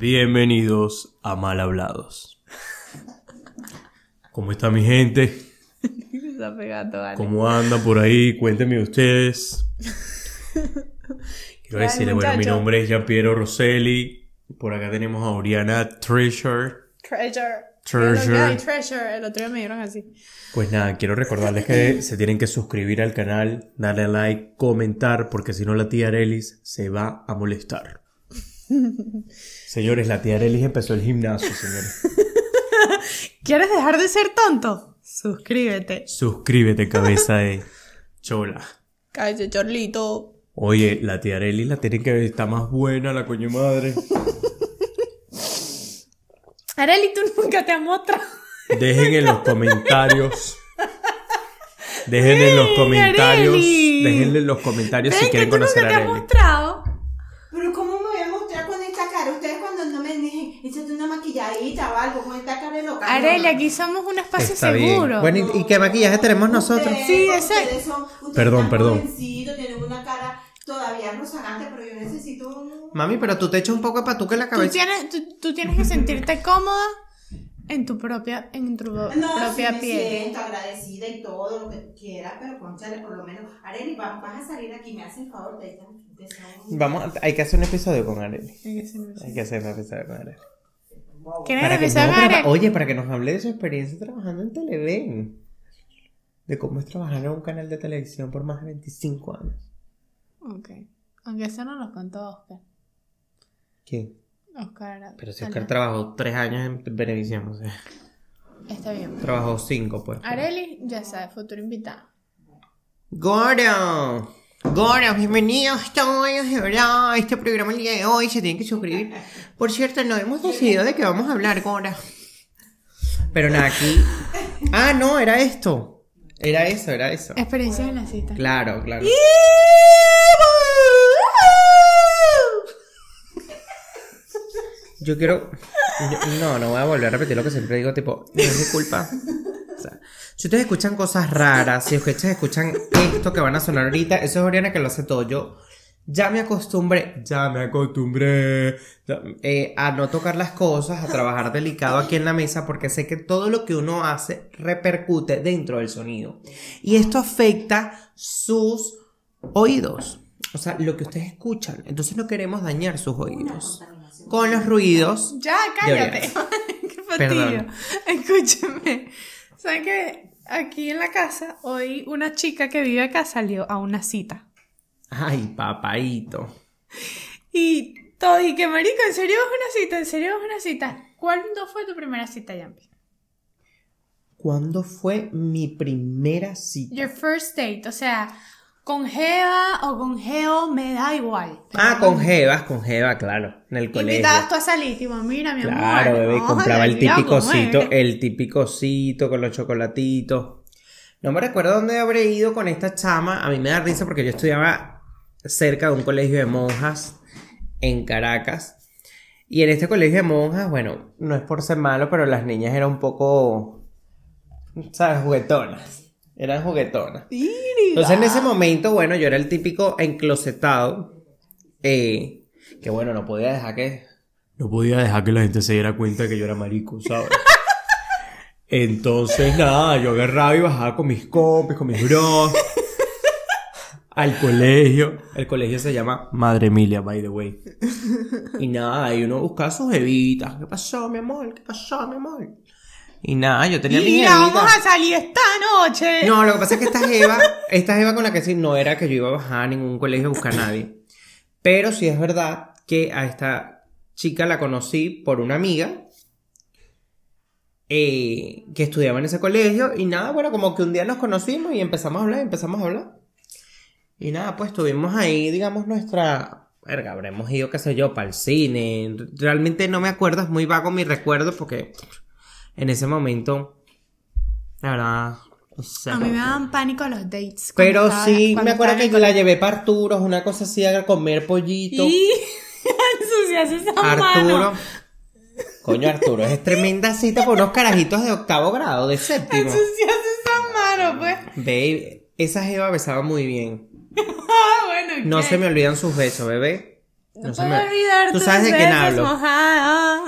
Bienvenidos a Mal Hablados. ¿Cómo está mi gente? ¿Cómo andan por ahí? Cuéntenme ustedes. Quiero Ay, decirles, bueno, mi nombre es Giampiero Rosselli. Por acá tenemos a Oriana Treasure. Treasure. Treasure. Treasure. El otro día me dieron así. Pues nada, quiero recordarles que se tienen que suscribir al canal, darle like, comentar, porque si no la tía Arelis se va a molestar. Señores, la tía Arelis empezó el gimnasio, señores. ¿Quieres dejar de ser tonto? Suscríbete. Suscríbete, cabeza de chola. Cállate, chorlito. Oye, la tía Arelis la tienen que ver, está más buena la coño madre. Areli, tú nunca te has mostrado. Dejen en los comentarios. Dejen en los comentarios. Arely. Dejen en los comentarios si quieren conocer a has Arely. mostrado. Pero ¿cómo me voy a mostrar con esta cara? Ustedes cuando no me dejen, échate o algo con esta cara de loca. Areli, no. aquí somos un espacio Está bien. seguro. Bueno, ¿y, y qué maquillaje tenemos nosotros? Ustedes, Sí, ese- son- Perdón, perdón. jovencitos, tienen una cara todavía rozagante, pero yo necesito un... Mami, pero tú te echas un poco de patuca en la Tú cabeza. tienes, tú, tú tienes que sentirte cómoda en tu propia, en tu No, propia sí me piel. siento agradecida y todo lo que tú quieras, pero conchale, por lo menos. Areli, va- vas a salir aquí, me hace el favor de empezar un- Vamos, hay que hacer un episodio con Arely. Hay que ser así. Hay que hacer un episodio con Arely. ¿Quieren Para que, empezar no, para- oye, para que nos hable de su experiencia trabajando en Televen. De cómo es trabajar en un canal de televisión por más de 25 años. Ok. Aunque eso no lo contó Oscar. ¿Qué? Oscar. Pero si. Oscar trabajó 3 años en Benevisión, o sea, Está bien. trabajó 5, pues. Areli, ya sabes, futuro invitada. Goro, Goro, bienvenidos todos, de verdad, a este programa el día de hoy, se tienen que suscribir. Por cierto, no hemos decidido de qué vamos a hablar, Gora. Pero nada, aquí... Ah, no, era esto. Era eso, era eso. Experiencia en la cita. Claro, claro. Yo quiero... yo- no, no voy a volver a repetir lo que siempre digo, tipo, no es mi culpa. O sea, si ustedes escuchan cosas raras, si ustedes escuchan esto que van a sonar ahorita, eso es Oriana que lo hace todo. Yo ya me acostumbré, ya me acostumbré eh, a no tocar las cosas, a trabajar delicado aquí en la mesa, porque sé que todo lo que uno hace repercute dentro del sonido. Y esto afecta sus oídos. O sea, lo que ustedes escuchan. Entonces no queremos dañar sus oídos. Con los ruidos. Ya, cállate. Qué fastidio. Perdón. Escúchame. ¿Saben que aquí en la casa, hoy una chica que vive acá salió a una cita? Ay, papaito. Y todo, y que marico, ¿en serio es una cita? ¿En serio es una cita? ¿Cuándo fue tu primera cita, Yampi? ¿Cuándo fue mi primera cita? Your first date, o sea, con Jeva o con Geo, me da igual. Ah, con Jeva, con Jeva, claro. En el colegio. Invitabas tú a salir, tipo, mira, mi amor. Claro, bebé, a compraba el salir a típico comer. cito, el típico cito con los chocolatitos. No me recuerdo dónde habré ido con esta chama. A mí me da risa porque yo estudiaba cerca de un colegio de monjas en Caracas. Y en este colegio de monjas, bueno, no es por ser malo, pero las niñas eran un poco, ¿sabes? Juguetonas. Eran juguetonas. Entonces en ese momento, bueno, yo era el típico enclosetado. eh, que bueno, no podía dejar que No podía dejar que la gente se diera cuenta de que yo era marico, ¿sabes? Entonces, nada, yo agarraba y bajaba con mis compis, con mis bros. al colegio. El colegio se llama Madre Emilia, by the way. Y nada, y uno buscaba sus evitas. ¿Qué pasó, mi amor? ¿Qué pasó, mi amor? Y nada, yo tenía mi Mira, jevita. vamos a salir esta noche. No, lo que pasa es que esta jeva, esta jeva con la que sí, no era que yo iba a bajar a ningún colegio a buscar a nadie. Pero sí es verdad que a esta chica la conocí por una amiga eh, que estudiaba en ese colegio. Y nada, bueno, como que un día nos conocimos y empezamos a hablar, empezamos a hablar. Y nada, pues tuvimos ahí, digamos, nuestra... Verga, habremos ido, qué sé yo, para el cine. Realmente no me acuerdo, es muy vago mi recuerdo porque en ese momento, la verdad, no sé. A mí me daban pánico los dates. Pero estaba- sí, me acuerdo que el la llevé para Arturos, una cosa así, a comer pollito. Y ensucias esa Arturo. mano. Coño, Arturo, es tremenda cita por unos carajitos de octavo grado, de séptimo. Ensucias esa mano, pues. Babe, esa jeva besaba muy bien. Ah, bueno, No ¿qué? se me olvidan sus besos, bebé. No puedo me- olvidar Tú sabes de quién hablo.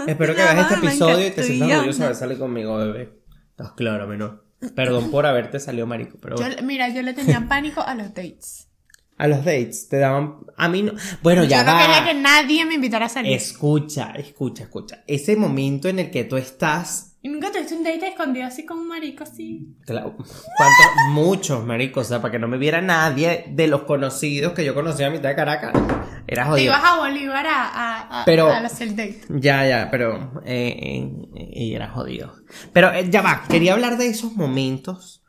Espero que veas este episodio y te sientas orgulloso de haber salido conmigo, bebé. Estás claro, menor. Perdón por haberte salido marico, pero Yo- mira, yo le tenía pánico a los dates. A los dates te daban... A mí no... Bueno, ya yo no va. quería que nadie me invitara a salir. Escucha, escucha, escucha. Ese momento en el que tú estás... ¿Y nunca tuviste un date escondido así con un marico así? Claro, ¿cuántos? Muchos, marico. O sea, para que no me viera nadie de los conocidos que yo conocía a mitad de Caracas. Era Te jodido. ibas a Bolívar a, a, a, Pero- a hacer date. Ya, ya, pero... eh, eh, y era jodido. Pero eh, ya va, quería hablar de esos momentos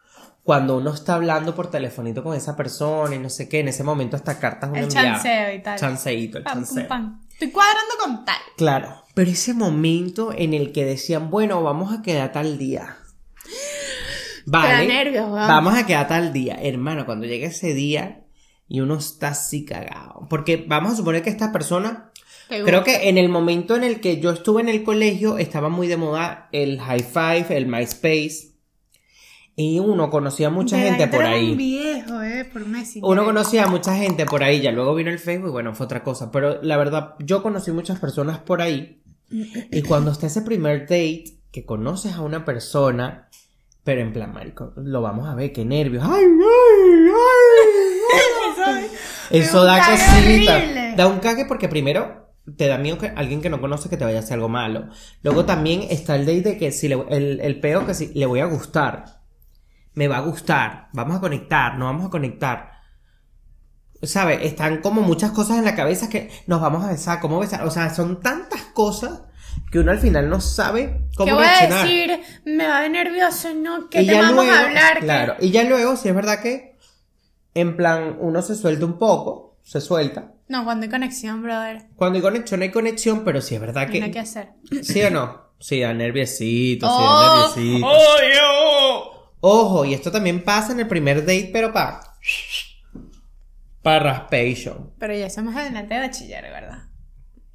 cuando uno está hablando por telefonito con esa persona y no sé qué. En ese momento hasta cartas uno El chanceo y tal. Chanceíto, el Pam, chanceo. Estoy cuadrando con tal. Claro, pero ese momento en el que decían, bueno, vamos a quedar tal día. Vale. nervios, weón. Vamos a quedar tal día. Hermano, cuando llega ese día y uno está así cagado. Porque vamos a suponer que esta persona, creo que en el momento en el que yo estuve en el colegio, estaba muy de moda el high five, el MySpace. Y uno conocía a mucha De gente por un ahí. viejo, eh, por. Uno conocía a mucha gente por ahí, ya luego vino el Facebook y bueno, fue otra cosa. Pero la verdad, yo conocí muchas personas por ahí. Y cuando está ese primer date, que conoces a una persona, pero en plan, marico, lo vamos a ver, qué nervios. ¡Ay, ay, ay! Eso da cosita. horrible. Da un cague porque primero te da miedo que alguien que no conoce que te vaya a hacer algo malo. Luego también está el date de que si le, el, el peo que si le voy a gustar. Me va a gustar. Vamos a conectar, no vamos a conectar. ¿Sabes? Están como muchas cosas en la cabeza que nos vamos a besar, cómo besar. O sea, son tantas cosas que uno al final no sabe ¿Qué cómo voy a decir? Me va de nervioso, ¿no? ¿Qué Y te vamos luego- a hablar? ¿Qué- Claro, y ya luego, si es verdad que en plan uno se suelta un poco, se suelta. No, cuando hay conexión, brother. Cuando hay conexión, hay conexión, pero si es verdad No hay que. que hacer. ¿Sí o no? Sí, da nerviosito, sí, Oh, da nerviosito. Ojo, y esto también pasa en el primer date, pero para. Para raspation. Pero ya somos adelante de bachiller, ¿verdad?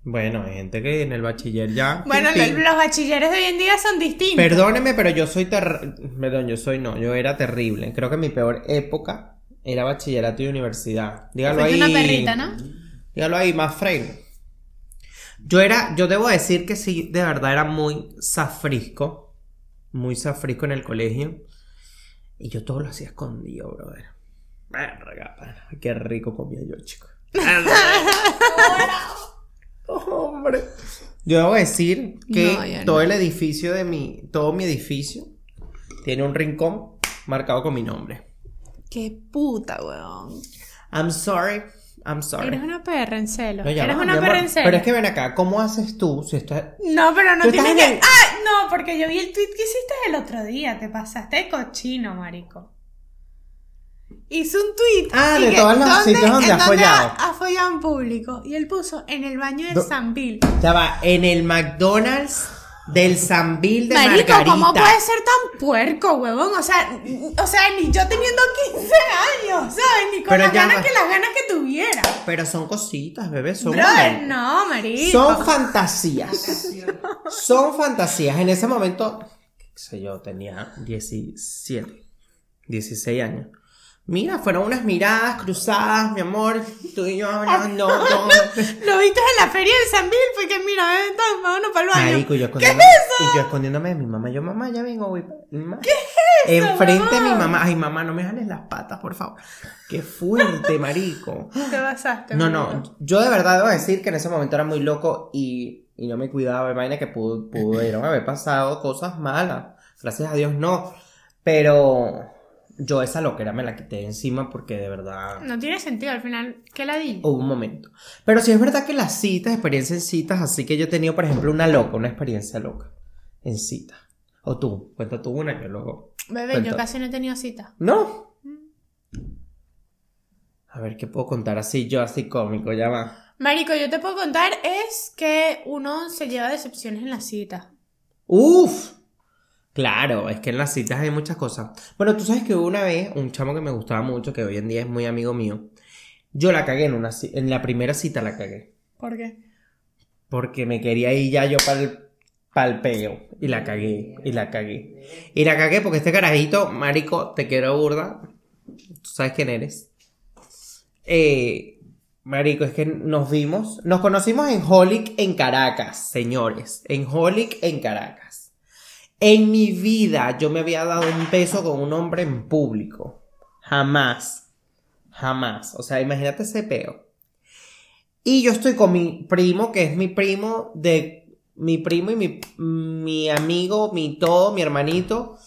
Bueno, hay gente que en el bachiller ya. Bueno, pim, pim. lo- los bachilleres de hoy en día son distintos. Perdóneme, pero yo soy ter... Perdón, yo soy no, yo era terrible. Creo que mi peor época era bachillerato y universidad. Dígalo ahí. una perrita, ¿no? Dígalo ahí, más frame. Yo era, yo debo decir que sí, de verdad era muy safrisco. Muy safrisco en el colegio. Y yo todo lo hacía escondido, brother. Verga, pana, Qué rico comía yo, chico. Hombre. Yo debo decir que No, ya no. todo el edificio de mi, todo mi edificio tiene un rincón marcado con mi nombre. Qué puta, weón. I'm sorry, I'm sorry. Eres una perra en celo. No, Eres una perra en celo. Pero es que ven acá, ¿cómo haces tú si esto es... No, pero no estás tienes en que. el- ¡Ah! No, porque yo vi el tweet que hiciste el otro día. Te pasaste de cochino, marico. Hizo un tweet. Ah, de que, todos los ¿dónde- sitios donde has follado? Ha, ha follado en público. Y él puso en el baño del Do- Sambil. Ya va, en el McDonald's del Sambil de Marico, Margarita. ¿cómo puede ser tan puerco, huevón? O sea, o sea, ni yo teniendo 15 años, ¿sabes? Ni con Pero las ganas que las ganas que tuviera. Pero son cositas, bebé, son... Brother, no, marico. Son fantasías. Son fantasías. En ese momento, qué sé yo, tenía 17, 16 años. Mira, fueron unas miradas cruzadas, mi amor. Tú y yo hablando. todo. Lo viste en la feria de Sambil, fue que mira, ven, tan, vámonos para el baño. Marico, yo ¿Qué es eso? y yo escondiéndome de mi mamá. Yo, mamá, ya vengo, güey. ¿Qué es eso? Enfrente de mi mamá? Ay, mamá, no me jales las patas, por favor. Qué fuerte, marico. Te basaste. No, marico. no, yo de verdad debo decir que en ese momento era muy loco y, y no me cuidaba, vaina que pudo, pudieron haber pasado cosas malas. Gracias a Dios no. Pero yo esa loquera me la quité encima porque de verdad No tiene sentido al final. ¿Qué la di? hubo un momento. Pero sí es verdad que las citas, experiencias en citas, así que yo he tenido, por ejemplo, una loca, una experiencia loca en citas. O tú, cuenta tú una, yo luego. Bebé, cuento. yo casi no he tenido cita. No. A ver, ¿qué puedo contar así yo, así cómico? Ya va. Marico, yo te puedo contar es que uno se lleva decepciones en la cita. Uf. Claro, es que en las citas hay muchas cosas. Bueno, tú sabes que una vez un chamo que me gustaba mucho, que hoy en día es muy amigo mío. Yo la cagué en una en la primera cita la cagué. ¿Por qué? Porque me quería ir ya yo para el peo. Y la cagué. Y la cagué. Y la cagué porque este carajito, marico, te quiero burda. Tú sabes quién eres. Eh, Marico, es que nos vimos, nos conocimos en Holic en Caracas, señores, en Holic en Caracas. En mi vida yo me había dado un beso con un hombre en público. Jamás. Jamás. O sea, imagínate ese peo. Y yo estoy con mi primo, que es mi primo de mi primo y mi, mi amigo, mi todo, mi hermanito.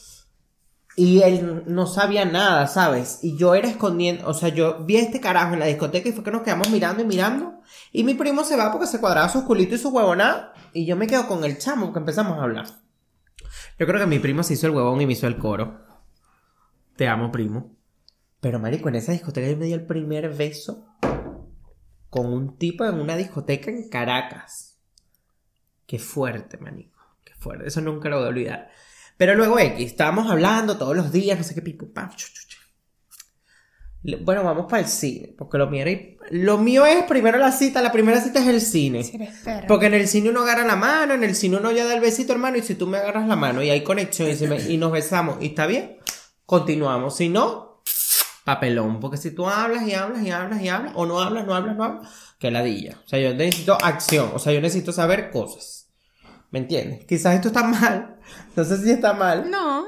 Y él no sabía nada, ¿sabes? Y yo era escondiendo, o sea, yo vi a este carajo en la discoteca y fue que nos quedamos mirando y mirando. Y mi primo se va porque se cuadraba sus culitos y su huevonada. Y yo me quedo con el chamo porque empezamos a hablar. Yo creo que mi primo se hizo el huevón y me hizo el coro. Te amo, primo. Pero, marico, en esa discoteca yo me di el primer beso con un tipo en una discoteca en Caracas. Qué fuerte, manico. Qué fuerte. Eso nunca lo voy a olvidar. Pero luego X, estábamos hablando todos los días, no sé qué pico, pam, Bueno, vamos para el cine, porque lo mío, era- lo mío es primero la cita, la primera cita es el cine. Porque en el cine uno agarra la mano, en el cine uno ya da el besito, hermano, y si tú me agarras la mano y hay conexión y, se me- y nos besamos y está bien, continuamos. Si no, papelón. Porque si tú hablas y hablas y hablas y hablas, o no hablas, no hablas, no hablas, que ladilla. O sea, yo necesito acción, o sea, yo necesito saber cosas. ¿Me entiendes? Quizás esto está mal, no sé si está mal, No.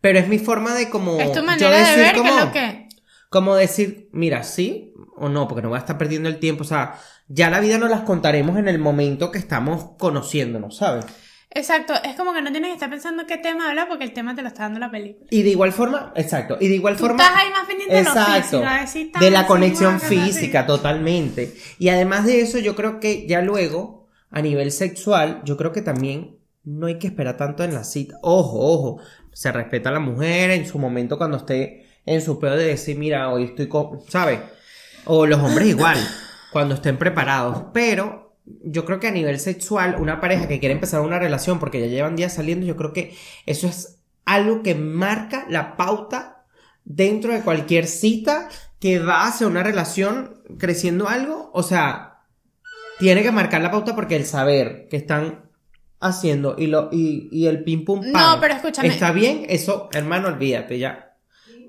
pero es mi forma de como... Es tu yo manera de decir ver como- lo que. Como decir, mira, sí o no, porque no voy a estar perdiendo el tiempo. O sea, ya la vida nos las contaremos en el momento que estamos conociéndonos, ¿sabes? Exacto, es como que no tienes que estar pensando qué tema hablar porque el tema te lo está dando la película. Y de igual forma, exacto, y de igual Tú forma. estás ahí más pendiente de lo Exacto, físico, decir tal, de la conexión física, así. totalmente. Y además de eso, yo creo que ya luego, a nivel sexual, yo creo que también no hay que esperar tanto en la cita. Ojo, ojo, se respeta a la mujer en su momento cuando esté en su pedo de decir, mira, hoy estoy con, ¿sabes? O los hombres igual, cuando estén preparados. Pero yo creo que a nivel sexual, una pareja que quiere empezar una relación porque ya llevan días saliendo, yo creo que eso es algo que marca la pauta dentro de cualquier cita que va hacia una relación creciendo algo. O sea, tiene que marcar la pauta porque el saber que están haciendo y, lo, y, y el pim pum pam No, pero escúchame. está bien, eso, hermano, olvídate ya.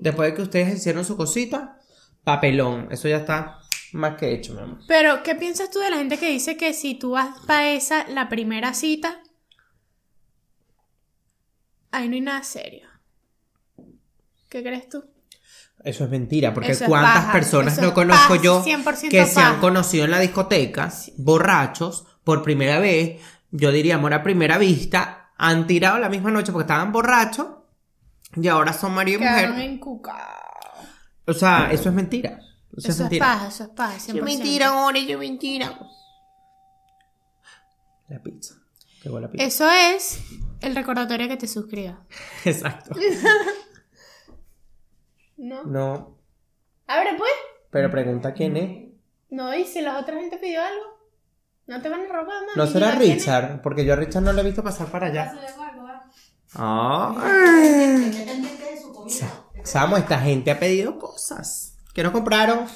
Después de que ustedes hicieron su cosita, papelón, eso ya está más que hecho, mi amor. Pero, ¿qué piensas tú de la gente que dice que si tú vas para esa, la primera cita, ahí no hay nada serio? ¿Qué crees tú? Eso es mentira, porque Eso cuántas paja, personas no conozco paja, yo 100% que se han conocido en la discoteca, borrachos, por primera vez, yo diría amor a primera vista, han tirado la misma noche porque estaban borrachos y ahora son marido y mujer. encucados. O sea, eso es mentira. Eso, Eso es es mentira. paja, eso es paja, 100%. Yo mentira, ahora yo mentira. La pizza. Llegó la pizza. Eso es el recordatorio que te suscribas. Exacto. ¿No? No, Abre pues. pero pregunta quién es. No, y si la otra gente pidió algo, no te van a robar más. No será Richard, porque yo a Richard no le he visto pasar para allá. Comida. Samo, esta gente ha pedido cosas que no compraron.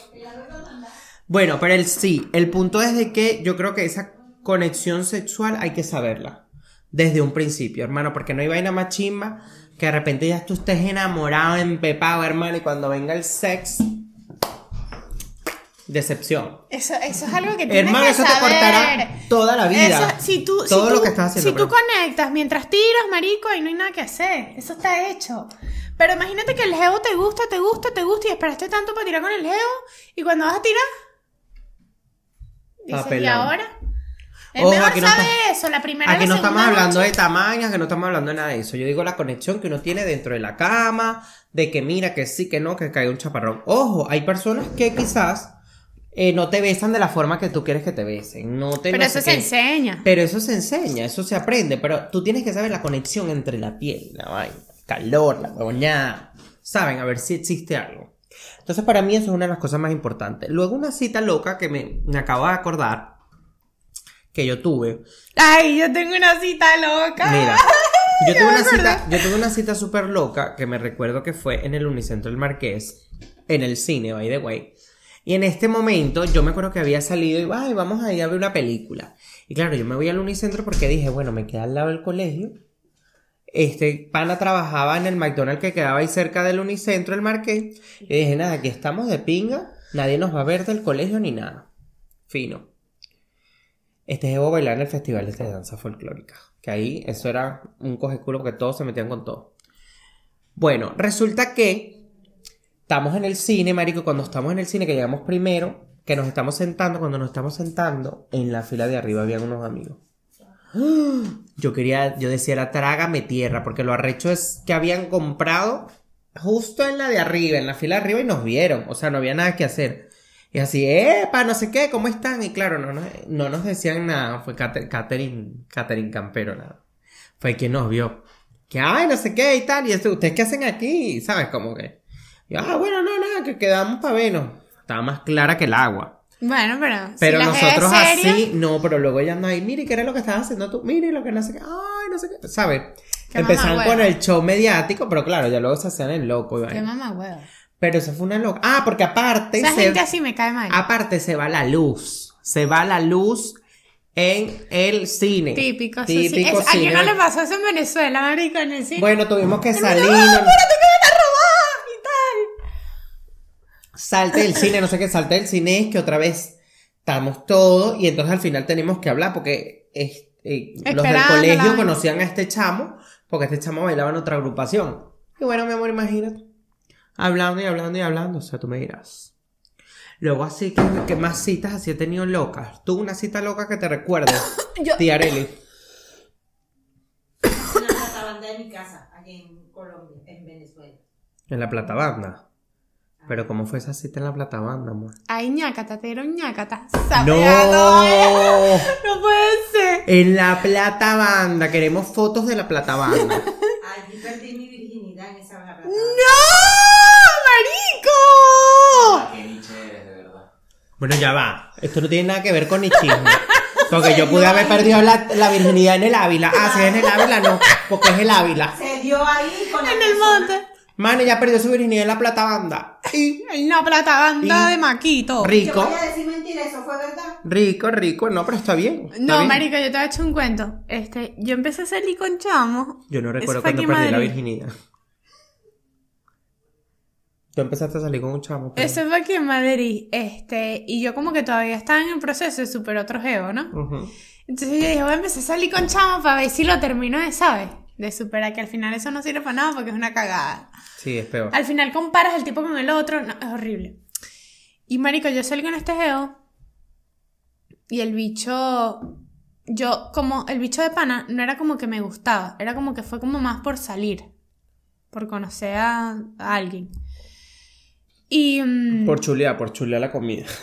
Bueno, pero el sí, el punto es de que yo creo que esa conexión sexual hay que saberla desde un principio, hermano, porque no hay vaina más chimba que de repente ya tú estés enamorado, empepado, hermano, y cuando venga el sex, decepción. Eso, eso es algo que tienes Hermano, que eso te saber. cortará toda la vida. Eso, si tú, si Todo tú- lo que estás haciendo. Si tú pero- conectas mientras tiras, marico, ahí no hay nada que hacer. Eso está hecho. Pero imagínate que el geo te gusta, te gusta, te gusta y esperaste tanto para tirar con el geo y cuando vas a tirar, dices, ¿y ahora? Es Ojo, mejor no está- eso, la primera Aquí la no estamos hablando noche. de tamaños, que no estamos hablando de nada de eso. Yo digo la conexión que uno tiene dentro de la cama, de que mira, que sí, que no, que cae un chaparrón. Ojo, hay personas que quizás eh, no te besan de la forma que tú quieres que te besen. No te Pero no eso se qué. enseña. Pero eso se enseña, eso se aprende. Pero tú tienes que saber la conexión entre la piel, la vaina, el calor, la huevoñada. Saben, a ver si existe algo. Entonces, para mí, eso es una de las cosas más importantes. Luego, una cita loca que me, me acabo de acordar que yo tuve. Ay, yo tengo una cita loca. Mira, yo tuve una cita, yo tuve una cita súper loca que me recuerdo que fue en el Unicentro del Marqués, en el cine, by the way. Y en este momento yo me acuerdo que había salido y ay, vamos a ir a ver una película. Y claro, yo me voy al Unicentro porque dije, bueno, me queda al lado del colegio. Este pana trabajaba en el McDonald's que quedaba ahí cerca del Unicentro, el Marqués. Y dije, nada, aquí estamos de pinga, nadie nos va a ver del colegio ni nada. Fino. Este Evo bailaba en el festival de danza folclórica. Que ahí eso era un coge culo porque todos se metían con todo. Bueno, resulta que estamos en el cine, marico, cuando estamos en el cine, que llegamos primero, que nos estamos sentando, cuando nos estamos sentando, en la fila de arriba habían unos amigos. Yo quería, yo decía, era trágame tierra, porque lo arrecho es que habían comprado justo en la de arriba, en la fila de arriba, y nos vieron. O sea, no había nada que hacer. Y así, epa, no sé qué, ¿cómo están? Y claro, no, no, no nos decían nada. Fue Catherine, Catherine Campero, nada. Fue quien nos vio. Que, ay, no sé qué y tal. Y esto, ¿ustedes qué hacen aquí? ¿Sabes? Como que. Y, ah, bueno, no, nada, que quedamos para vernos. Estaba más clara que el agua. Bueno, pero. si Pero la nosotros seria, así, no, pero luego ella anda ahí, mire, ¿qué era lo que estabas haciendo tú? Mire, lo que no sé qué, ay, no sé qué, ¿sabes? Empezaron con el show mediático, pero claro, ya luego se hacían el loco. Qué mamá huevo. Pero eso fue una loca. Ah, porque aparte, Esa se, gente así me cae mal. aparte se va la luz. Se va la luz en el cine. Típico, sí. Típico Es- ¿A quién no le pasó eso en Venezuela, marico, en el cine? Bueno, tuvimos que salir. ¡No, no- espérate que me van a robar! Y tal. Salte del cine, no sé qué, salte del cine es que otra vez estamos todos y entonces al final tenemos que hablar porque es- eh, los del la colegio conocían a este chamo porque este chamo bailaba en otra agrupación. Y bueno, mi amor, imagínate. Hablando y hablando y hablando, o sea, tú me dirás. Luego así, que, que más citas así he tenido locas? ¿Tú una cita loca que te recuerdes? Yo- Tía Arely. Una platabanda de mi casa, aquí en Colombia, en Venezuela. En la Plata Banda. Pero ¿cómo fue esa cita en la Plata Banda, amor? Ay, ñácata, te dieron ñácata. ¡No! ¡No! No puede ser. En la Plata Banda. Queremos fotos de la Plata Banda. Allí perdí mi virginidad en esa platabanda. ¡No! ¡Marico! Qué niche eres, de verdad. Bueno, ya va. Esto no tiene nada que ver con nichismo. Porque yo pude haber perdido la, la virginidad en el Ávila. Ah, si es en el Ávila, no. Porque es el Ávila. Se dio ahí con la En el monte. Mano, ya perdió su virginidad en la Plata Banda. Y Una plata banda Y- de maquito. Yo rico. voy a decir mentira, eso fue verdad. Rico, rico. No, pero está bien. está No, bien. marico, yo te voy a echar un cuento. Este, yo empecé a salir con chamos. Yo no Eso recuerdo fue cuando aquí en perdí la Madrid. virginidad. Tú empezaste a salir con un chamo. pero- Eso fue aquí en Madrid. Este, y yo como que todavía estaba en el proceso de superar otro geo, ¿no? Ujú. Entonces yo dije, voy a empezar a salir con chamos para ver si lo termino de, ¿sabes? De superar, que al final eso no sirve para nada porque es una cagada. Sí, es peor. Al final comparas el tipo con el otro, no, es horrible. Y marico, yo salí con este geo y el bicho, yo como el bicho de pana no era como que me gustaba, era como que fue como más por salir, por conocer a, a alguien. Y mm, Por chulear, por chulear la comida.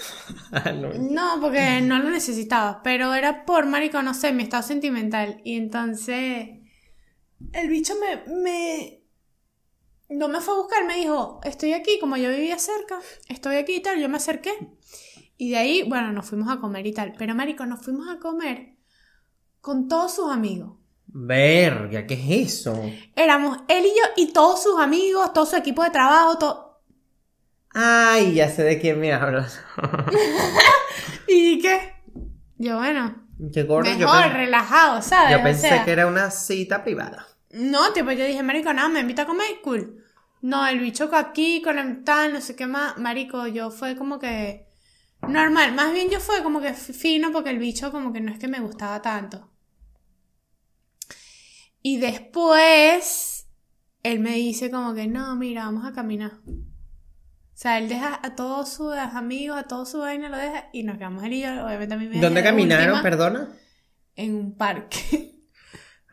Ah, no, porque no lo necesitaba, pero era por marico, no sé, mi estado sentimental. Y entonces el bicho me, me no me fue a buscar, me dijo, estoy aquí, como yo vivía cerca, estoy aquí y tal, yo me acerqué. Y de ahí, bueno, nos fuimos a comer y tal. Pero marico, nos fuimos a comer con todos sus amigos. Verga, ¿qué es eso? Éramos él y yo y todos sus amigos, todo su equipo de trabajo, todo... Ay, ya sé de quién me hablas. ¿Y qué? Yo, bueno, Qué gordo. yo mejor, pen- relajado, ¿sabes? Yo O pensé sea, que era una cita privada. No, tipo, yo dije, marico, nada, me invita a comer, cool. No, el bicho aquí, con el tal, no sé qué más. Marico, yo fue como que... Normal, más bien yo fue como que fino porque el bicho como que no es que me gustaba tanto. Y después, él me dice como que, no, mira, vamos a caminar. O sea, él deja a todos sus amigos, a toda su vaina, lo deja y nos quedamos él y yo, obviamente a mí me ¿Dónde caminaron, última, perdona? En un parque.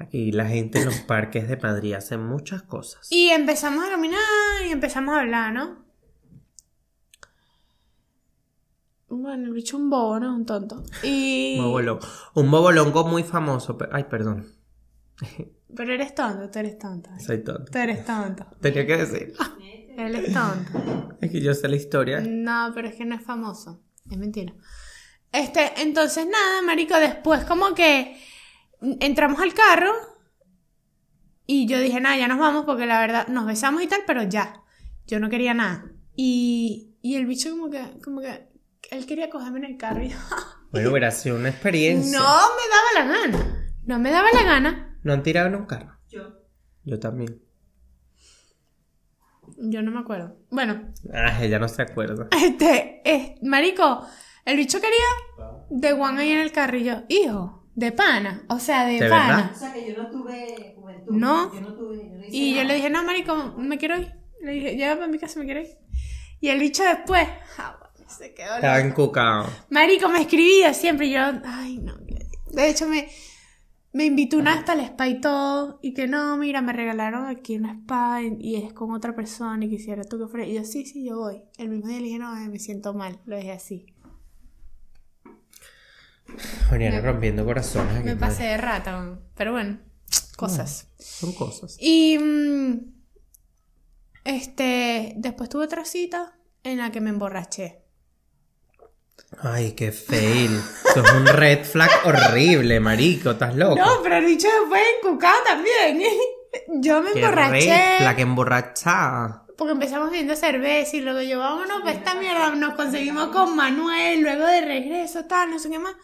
Aquí la gente en los parques de Madrid hace muchas cosas. Y empezamos a caminar y empezamos a hablar, ¿no? Bueno, el bicho un bobo, ¿no? Un tonto. Y... Bobolón. Un bobolongo muy famoso. Ay, perdón. Pero eres tonto, tú eres tonto. Soy tonto. Tú eres tonto. Tenía que decir. Él es tonto. Es que yo sé la historia. No, pero es que no es famoso. Es mentira. Este, entonces nada, marico, después como que entramos al carro y yo dije, nada, ya nos vamos porque la verdad nos besamos y tal, pero ya. Yo no quería nada. Y, y el bicho como que, como que, él quería cogerme en el carro y yo, Bueno, hubiera sido una experiencia. no me daba la gana. No me daba la gana. ¿No han tirado en un carro? Yo. Yo también. Yo no me acuerdo. Bueno, Ah, ella no se acuerda. Este, es, marico, El bicho quería de Juan ahí en el carrillo. Hijo, de pana. O sea, de, ¿De pana. verdad? O sea que yo no tuve juventud. No. Yo no tuve. yo no hice Y yo nada. le dije, no, marico, me quiero ir. Le dije, ya para mi casa me quiero ir. Y el bicho después, ah, bueno, se quedó Estaba encucado. Marico, me escribía siempre y yo, ay, no. De hecho, me, me invitó una hasta el spa y todo. Y que no, mira, me regalaron aquí una spa y, y es con otra persona y quisiera tú que fuera. Y yo, sí, sí, yo voy. El mismo día le dije, no, eh, me siento mal. Lo dejé así. Oriana rompiendo corazones aquí. Me pasé de rata, pero bueno, cosas. Son cosas. Y mm, este, después tuve otra cita en la que me emborraché. Ay, qué fail. Eso es un red flag horrible, marico. ¿Estás loco? No, pero el bicho después encucado también. Yo me Qué emborraché. red flag emborrachada. Porque empezamos viendo cerveza y luego yo, vámonos para esta mierda. Nos conseguimos con Manuel, luego de regreso, tal, no sé qué más.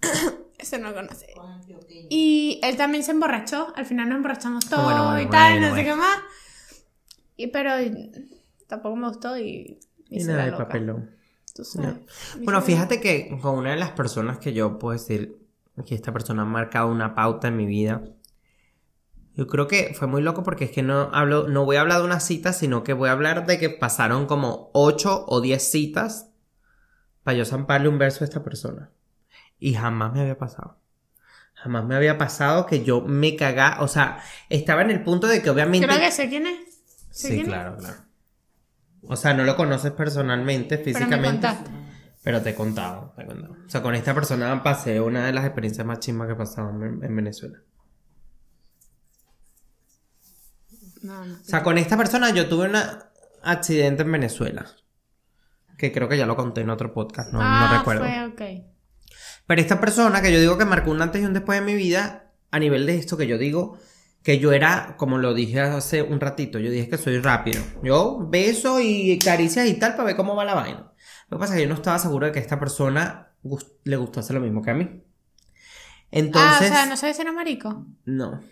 Eso no conocí. Con antioqueño. Y él también se emborrachó. Al final nos emborrachamos todos Bueno, bueno, y tal, bueno, no sé qué más. Y, pero tampoco me gustó y. Y nada de papelón. Tú sabes. Me Bueno, fíjate que con una de las personas que yo puedo decir que esta persona ha marcado una pauta en mi vida. Yo creo que fue muy loco porque es que no hablo, no voy a hablar de una cita, sino que voy a hablar de que pasaron como 8 o 10 citas para yo zamparle un verso a esta persona. Y jamás me había pasado. Jamás me había pasado que yo me cagá, o sea, estaba en el punto de que obviamente... Creo que sé quién es. Sé Sí, quién es, claro, claro. O sea, no lo conoces personalmente, Pero me físicamente. contaste. Pero te he contado, te he contado. O sea, con esta persona pasé una de las experiencias más chismas que he pasado en, en Venezuela. No, no. O sea, con esta persona yo tuve un accidente en Venezuela. Que creo que ya lo conté en otro podcast, no, no ah, recuerdo. fue ok. Pero esta persona que yo digo que marcó un antes y un después en mi vida, a nivel de esto que yo digo, que yo era, como lo dije hace un ratito, yo dije que soy rápido. Yo beso y caricias y tal para ver cómo va la vaina. Lo que pasa es que yo no estaba seguro de que a esta persona le gustase lo mismo que a mí. Entonces, ah, o sea, no sabes si era marico. no.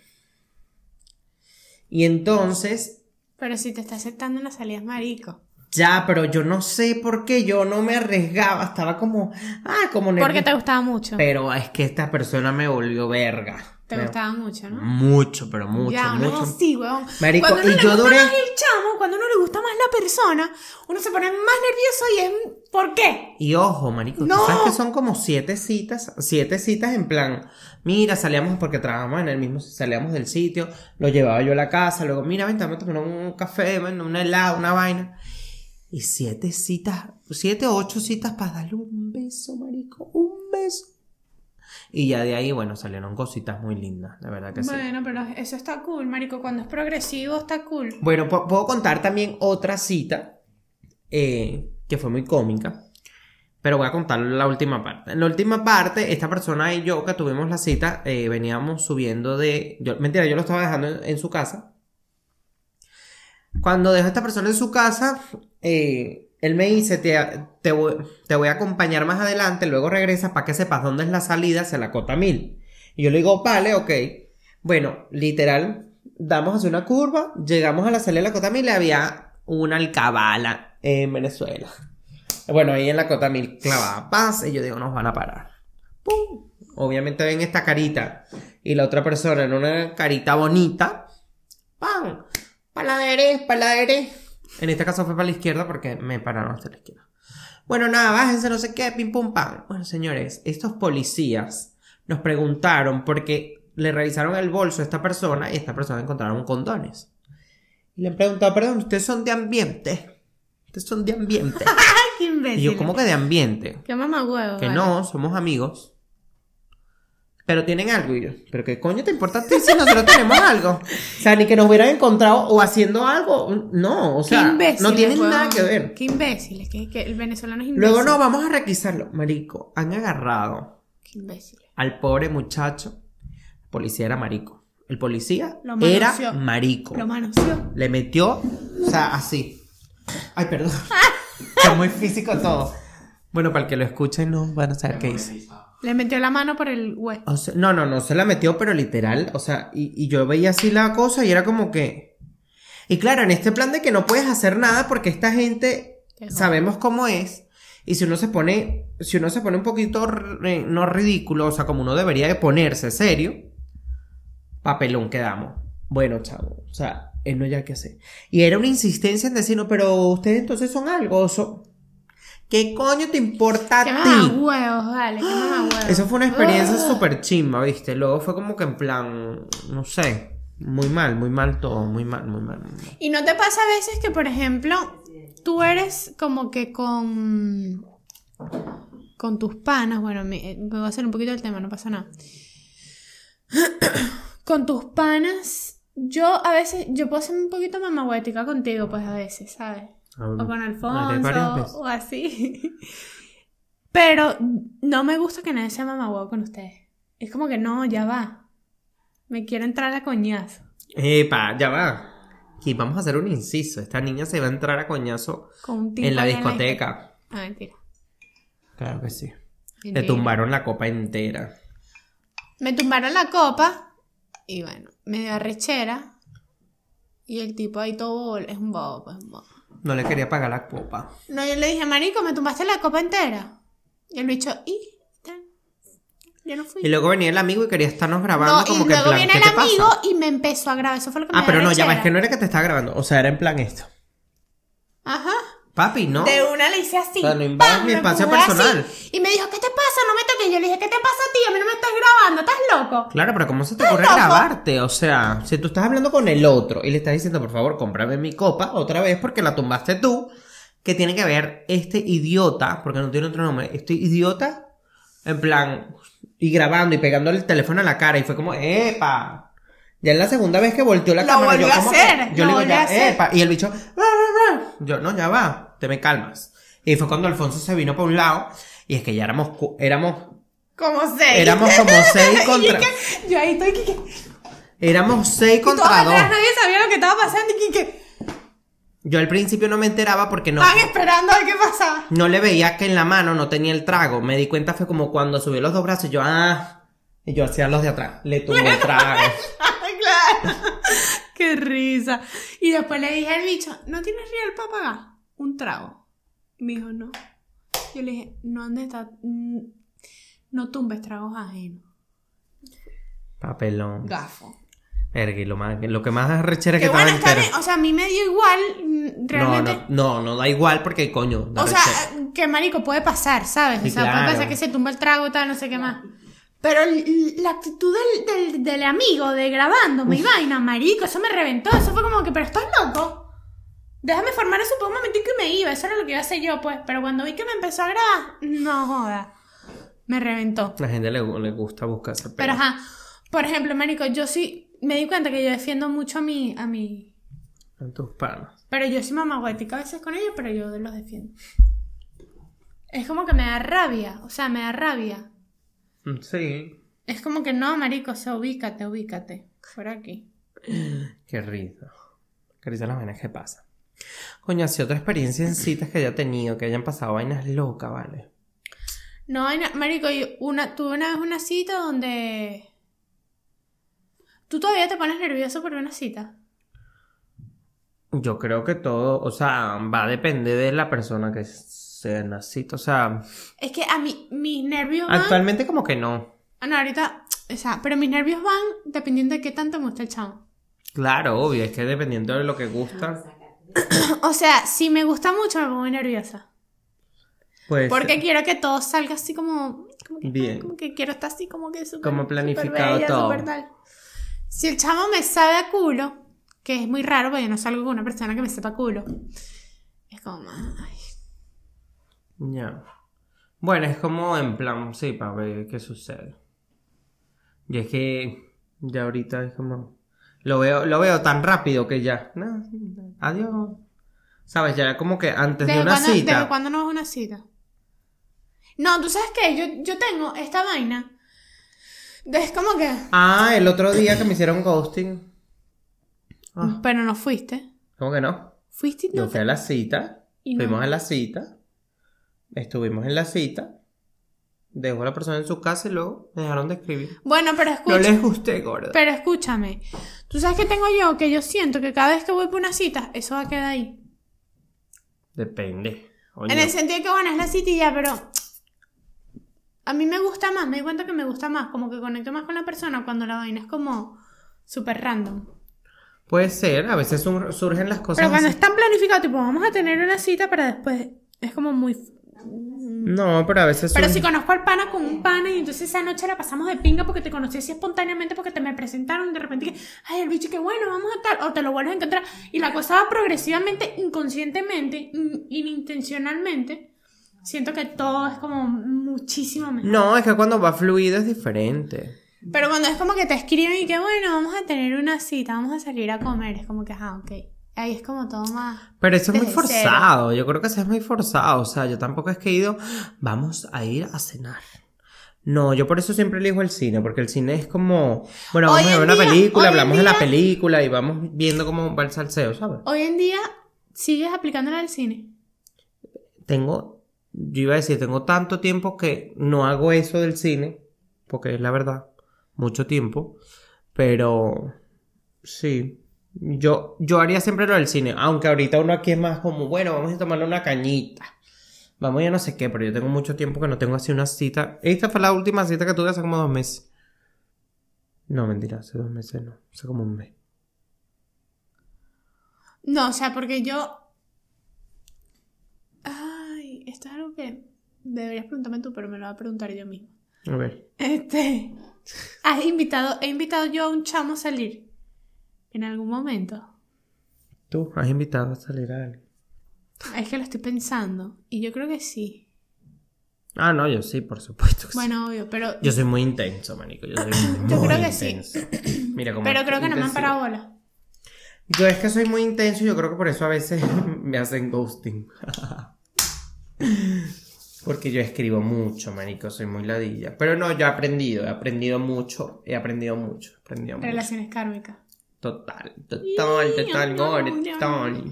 Y entonces, Pero si te está aceptando una salida es marico. Ya, pero yo no sé por qué yo no me arriesgaba, estaba como, ah, como Porque nervioso. te gustaba mucho. Pero es que esta persona me volvió verga. Te Me- gustaba mucho, ¿no? Mucho, pero mucho, ya, mucho. es así, weón. Marico, cuando uno y le yo gusta duré- más el chamo, cuando uno le gusta más la persona, uno se pone más nervioso y es ¿por qué? Y ojo, marico, tú No. sabes que son como siete citas, siete citas en plan, mira, salíamos porque trabajamos en el mismo, salíamos del sitio, lo llevaba yo a la casa, luego, mira, ven, vamos a tomar un café, un helado, una vaina. Y siete citas, siete o ocho citas para darle un beso, marico, un beso. Y ya de ahí, bueno, salieron cositas muy lindas, de verdad que sí. Bueno, pero eso está cool, marico. Cuando es progresivo está cool. Bueno, pu- puedo contar también otra cita eh, que fue muy cómica. Pero voy a contar la última parte. En la última parte, esta persona y yo que tuvimos la cita, eh, veníamos subiendo de... Yo, mentira, yo lo estaba dejando en, en su casa. Cuando dejo a esta persona en su casa, eh, él me dice, te, te, voy, a acompañar más adelante, luego regresa para que sepas dónde es la salida hacia la cota 1000. Y yo le digo, vale, ok. Bueno, literal, damos hacia una curva, llegamos a la salida de la cota 1000 y había una alcabala en Venezuela. Bueno, ahí en la cota 1000 clavada paz y yo digo, nos van a parar. ¡Pum! Obviamente ven esta carita y la otra persona en una carita bonita. ¡Pam! Para. En este caso fue para la izquierda porque me pararon hasta la izquierda. Bueno, nada, bájense, no sé qué, pim pum pam. Bueno, señores, estos policías nos preguntaron porque le revisaron el bolso a esta persona y esta persona encontraron condones. Y le han preguntado, perdón, ¿ustedes son de ambiente? ¿Ustedes son de ambiente? ¡Ay, qué imbécil! Y yo, ¿cómo que de ambiente? Qué mamá huevo. Que vale. no, somos amigos. Pero tienen algo y yo, ¿pero qué coño te importa a ti si nosotros tenemos algo? O sea, ni que nos hubieran encontrado o haciendo algo. No, o Qué sea, imbéciles, no tienen nada que ver. Qué imbéciles. Que, que el venezolano es imbécil. Luego no, vamos a requisarlo. Marico, han agarrado Qué imbéciles. al pobre muchacho. El policía era marico. El policía Lo era marico. Lo manoseó. Le metió, o sea, así. Ay, perdón. Es muy físico todo. Bueno, para el que lo escuche no van a saber qué hice. Le metió la mano por el hue. O sea, no, no, no se la metió, pero literal, o sea, y, y yo veía así la cosa y era como que... Y claro, en este plan de que no puedes hacer nada porque esta gente sabemos cómo es. Y si uno se pone, si uno se pone un poquito, no ridículo, o sea, como uno debería de ponerse serio, papelón quedamos. Bueno, chavo, o sea, él no ya qué hacer. Y era una insistencia en decirnos, pero ustedes entonces son algo, son- ¿Qué coño te importa a Qué ti? mamahuevos, vale, qué mamahuevos. Eso fue una experiencia Ah. súper chimba, ¿viste? Luego fue como que en plan, no sé, muy mal, muy mal todo, muy mal, muy mal. muy mal. ¿Y no te pasa a veces que, por ejemplo, tú eres como que con. con tus panas, bueno, me, me voy a hacer un poquito el tema, no pasa nada. con tus panas, yo a veces, yo puedo ser un poquito mamahuética contigo, pues a veces, ¿sabes? O con Alfonso, o así. Pero no me gusta que nadie sea mamahuevo con ustedes. Es como que no, ya va. Me quiero entrar a coñazo. Epa, ya va. Aquí vamos a hacer un inciso. Esta niña se va a entrar a coñazo Con en la discoteca. Ah, mentira. Claro que sí. Mentira. tumbaron la copa entera. Me tumbaron la copa y bueno, me dio arrechera. Y el tipo ahí todo es un bobo, pues un bobo. No le quería pagar la copa. No, yo le dije, marico, me tumbaste la copa entera. Y el bicho, ¿y? Yo no fui. Y luego venía el amigo y quería estarnos grabando no, como y que en luego plan, viene ¿qué el te pasa? amigo y me empezó a grabar. Eso fue lo que me Ah, pero no, ya va, arrechera. es que no era que te estaba grabando. O sea, era en plan esto. Ajá. Papi, no. De una le hice así. O sea, no invades ¡pam! mi espacio así. personal. Y me dijo, ¿qué te pasa? No me toques. Yo le dije, ¿qué te pasa a ti? A mí no me estás grabando. ¿Estás loco? Claro, pero ¿cómo se te ocurre grabarte? O sea, si tú estás hablando con el otro y le estás diciendo, por favor, cómprame mi copa otra vez porque la tumbaste tú, ¿qué tiene que ver este idiota? Porque no tiene otro nombre. Este idiota, en plan, y grabando y pegando el teléfono a la cara y fue como, ¡epa! Ya es la segunda vez que volteó la Lo cámara. volvió yo a como que- hacer, yo lo le digo ya, a hacer. ¡epa! Y el bicho, "Ra, ra, ra". yo, no, ya va, te me calmas. Y fue cuando Alfonso se vino por un lado y es que ya éramos, éramos, Como seis. éramos como seis contra, que- yo ahí estoy, que, éramos seis Y contra dos. atrás nadie sabía lo que estaba pasando y que, Yo al principio no me enteraba porque no, estaban esperando a ver qué pasaba. no le veía que en la mano no tenía el trago. Me di cuenta fue como cuando subió los dos brazos y yo, ah, y yo hacía los de atrás. Le tumbó el trago. claro. qué risa. Y después le dije al bicho, ¿no tienes real para pagar? Un trago. Y me dijo, no. Yo le dije, no, ¿dónde está? Mm, No tumbes tragos ajenos. Papelón. Gafo. Verga, y lo, más, lo que más arrechera que Que estaba bueno, entero. bien. O sea, a mí me dio igual. mm, No, Realmente. no, no, no da igual porque coño. da O sea, que marico puede pasar, ¿sabes? Sí, o sea, claro. puede pasar que se tumba el trago, tal, no sé qué más. Pero la actitud del, del, del amigo de grabándome y vaina, marico, eso me reventó. Eso fue como que, pero estás loco. Déjame formar eso por un momentico y me iba. Eso era lo que iba a hacer yo, pues. Pero cuando vi que me empezó a grabar, no joda. Me reventó. La gente le, le gusta buscarse Pero ajá, por ejemplo, marico, yo sí me di cuenta que yo defiendo mucho a mi, a mi En tus panas. pero yo soy mamagüética a veces con ellos, pero yo los defiendo. Es como que me da rabia, o sea, me da rabia. Mm, Sí. Es como que no, marico, o sea, ubícate, ubícate. Fuera aquí. Qué risa. Qué risa las vainas que pasan. Coño, así otra experiencia en citas que haya tenido, que hayan pasado vainas locas, ¿vale? No, marico, yo una, tuve una vez una cita donde... ¿Tú todavía te pones nervioso por una cita? Yo creo que todo, o sea, va a depender de la persona que sea en la cita. O sea, Es que a mí, mis nervios van... actualmente como que no. Ah, no, ahorita... O sea, pero mis nervios van dependiendo de qué tanto me gusta el chavo. Claro, obvio, es que dependiendo de lo que gusta, O sea, si me gusta mucho me pongo nerviosa. Porque quiero que todo salga así como. como que, Bien. Como que quiero estar así como que súper. Como planificado bella, todo. tal. Si el chamo me sabe a culo, que es muy raro porque yo no salgo con una persona que me sepa a culo, es como. Ay. ya. Bueno, es como en plan, sí, para ver qué sucede. Y es que ya ahorita es como lo veo lo veo tan rápido que ya, no, adiós. ¿Sabes? Ya como que antes de ¿Desde una cuándo, cita. ¿Desde cuándo no es una cita? No, tú sabes qué, yo, yo tengo esta vaina. Es como que. Ah, el otro día que me hicieron ghosting. Ah, Pero no fuiste. ¿Cómo que no? Fuiste y no Yo fui a la cita, no. fuimos a la cita, estuvimos en la cita, dejó a la persona en su casa y luego me dejaron de escribir. Bueno, pero No escucha. les gusté, gorda. Pero escúchame, tú sabes que tengo yo, que yo siento que cada vez que voy por una cita, eso va a quedar ahí. Depende. En el sentido de que, bueno, es la cita y ya, pero a mí me gusta más, me di cuenta que me gusta más, como que conecto más con la persona cuando la vaina es como súper random. Puede ser, a veces sur- surgen las cosas. Pero cuando así. es tan planificado, tipo, vamos a tener una cita para después, es como muy... No, pero a veces Pero si conozco al pana con un pana y entonces esa noche la pasamos de pinga porque te conocí así espontáneamente porque te me presentaron y de repente que, ay, el bicho, qué bueno, vamos a tal, o te lo vuelves a encontrar y la cosa va progresivamente, inconscientemente, in- inintencionalmente, siento que todo es como muchísimo mejor. No, es que cuando va fluido es diferente. Pero cuando es como que te escriben y que, bueno, vamos a tener una cita, vamos a salir a comer, es como que, ah, ok. Ahí es como todo más... Pero eso es muy forzado, yo creo que eso es muy forzado, o sea, yo tampoco es que he ido, vamos a ir a cenar. No, yo por eso siempre elijo el cine, porque el cine es como, bueno, vamos Hoy a ver una día- película, hablamos de la día- película y vamos viendo cómo va el salseo, ¿sabes? Hoy en día, ¿sigues aplicándola al cine? Tengo, yo iba a decir, tengo tanto tiempo que no hago eso del cine, porque es la verdad, mucho tiempo, pero sí, yo, yo haría siempre lo del cine, aunque ahorita uno aquí es más como, bueno, vamos a tomarle una cañita, vamos ya no sé qué, pero yo tengo mucho tiempo que no tengo así una cita, esta fue la última cita que tuve hace como dos meses. No, mentira, hace dos meses no, hace como un mes. No, o sea, porque yo. Ay, esto es algo que deberías preguntarme tú, pero me lo voy a preguntar yo mismo. A ver. Este. ¿Has invitado, he invitado yo a un chamo a salir? En algún momento. ¿Tú has invitado a salir a alguien? Es que lo estoy pensando. Y yo creo que sí. Ah, no, yo sí, por supuesto. que sí. Bueno, obvio, pero. Yo soy muy intenso, manico. Yo, soy Yo muy creo que sí. intenso. Mira cómo pero creo que no me han parado bola. Yo es que soy muy intenso y yo creo que por eso a veces me hacen ghosting. Porque yo escribo mucho, manico, soy muy ladilla. Pero no, yo he aprendido, he aprendido mucho, he aprendido mucho, he aprendido mucho. Relaciones kármicas. Total, total, total, no, gore, no. total.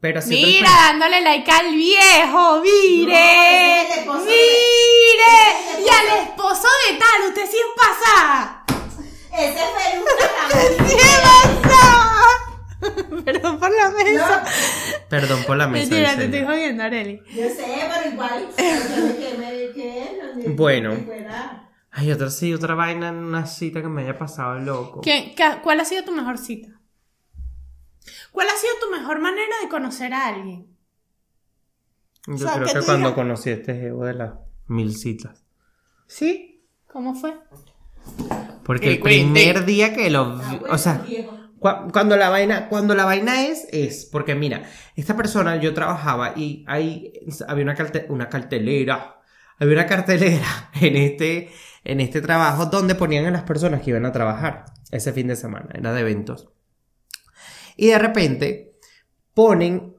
Pero siempre Mira, dándole like al viejo, mire, No, el mire, el y al esposo de tal, usted sí es pasada. Ese es Perú ¡Sí es pasada! Perdón por la mesa. Perdón por la mesa. Mentira, en te estoy jodiendo, Areli. Yo sé, pero igual. que me que que- Bueno. que Ay, otra sí, otra vaina en una cita que me haya pasado loco. ¿Qué- qué- ¿Cuál ha sido tu mejor cita? ¿Cuál ha sido tu mejor manera de conocer a alguien? Yo O sea, creo que cuando digas- conocí a este jevo de las mil citas. ¿Sí? ¿Cómo fue? Porque el primer día que lo vi, Ah, o sea, cuando la vaina, cuando la vaina es, es, porque mira, esta persona yo trabajaba y ahí había una, carte- una cartelera, había una cartelera en este, en este trabajo donde ponían a las personas que iban a trabajar ese fin de semana, era de eventos. Y de repente ponen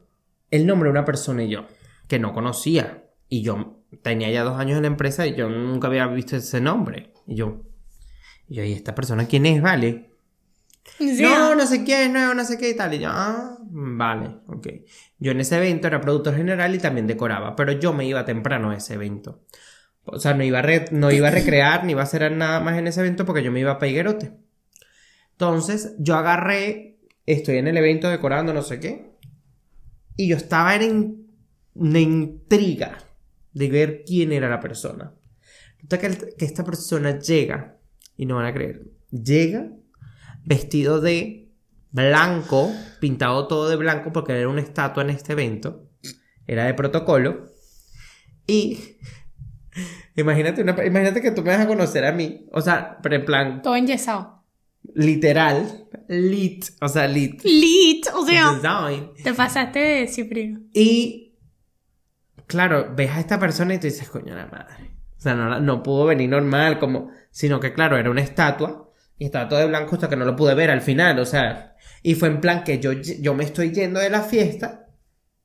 el nombre de una persona y yo, que no conocía. Y yo tenía ya dos años en la empresa y yo nunca había visto ese nombre. Y yo, y yo, ¿y esta persona quién es? Vale. No, no sé quién es nuevo, no sé qué y tal. Y yo, ah, vale, ok. Yo en ese evento era productor general y también decoraba, pero yo me iba temprano a ese evento. O sea, no iba a, no iba a recrear ni iba a hacer nada más en ese evento porque yo me iba a Peiguerote. Entonces, yo agarré, estoy en el evento decorando, no sé qué, y yo estaba en una intriga de ver quién era la persona. Que, que esta persona llega, y no van a creer, llega vestido de blanco, pintado todo de blanco porque era una estatua en este evento, era de protocolo, y imagínate, una, imagínate que tú me vas a conocer a mí, o sea, pero en plan Todo enyesado. literal, lit, o sea, lit. Lit, o sea, design. te pasaste de Ciprino. Y claro, ves a esta persona y tú dices, coño la madre. O sea, no, no pudo venir normal, como, sino que claro, era una estatua. Y estaba todo de blanco hasta que no lo pude ver al final, o sea. Y fue en plan que yo, yo me estoy yendo de la fiesta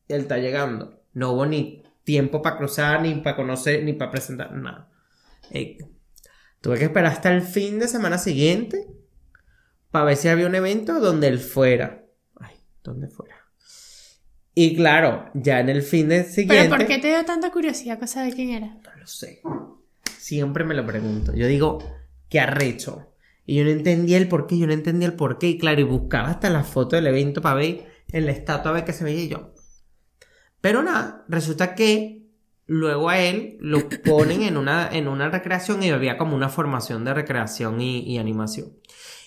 y él está llegando. No hubo ni tiempo para cruzar, ni para conocer, ni para presentar, nada. Eh, tuve que esperar hasta el fin de semana siguiente para ver si había un evento donde él fuera. Ay, donde fuera. Y claro, ya en el fin de siguiente. ¿Pero por qué te dio tanta curiosidad para saber quién era? No lo sé. Siempre me lo pregunto. Yo digo, qué arrecho. Y yo no entendía el por qué, yo no entendía el por qué. Y claro, y buscaba hasta la foto del evento para ver en la estatua a ver qué se veía y yo. Pero nada, resulta que luego a él lo ponen en una, en una recreación y había como una formación de recreación y, y animación.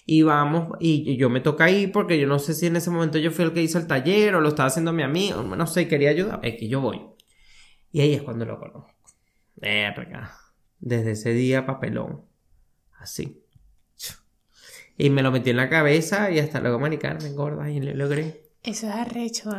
Y vamos, y yo me toca ir porque yo no sé si en ese momento yo fui el que hizo el taller o lo estaba haciendo mi amigo, no sé, quería ayudar, es que yo voy. Y ahí es cuando lo conozco. Verga. Desde ese día, papelón. Así. Y me lo metí en la cabeza y hasta luego, maricar, me engorda y lo logré. Eso es arrecho.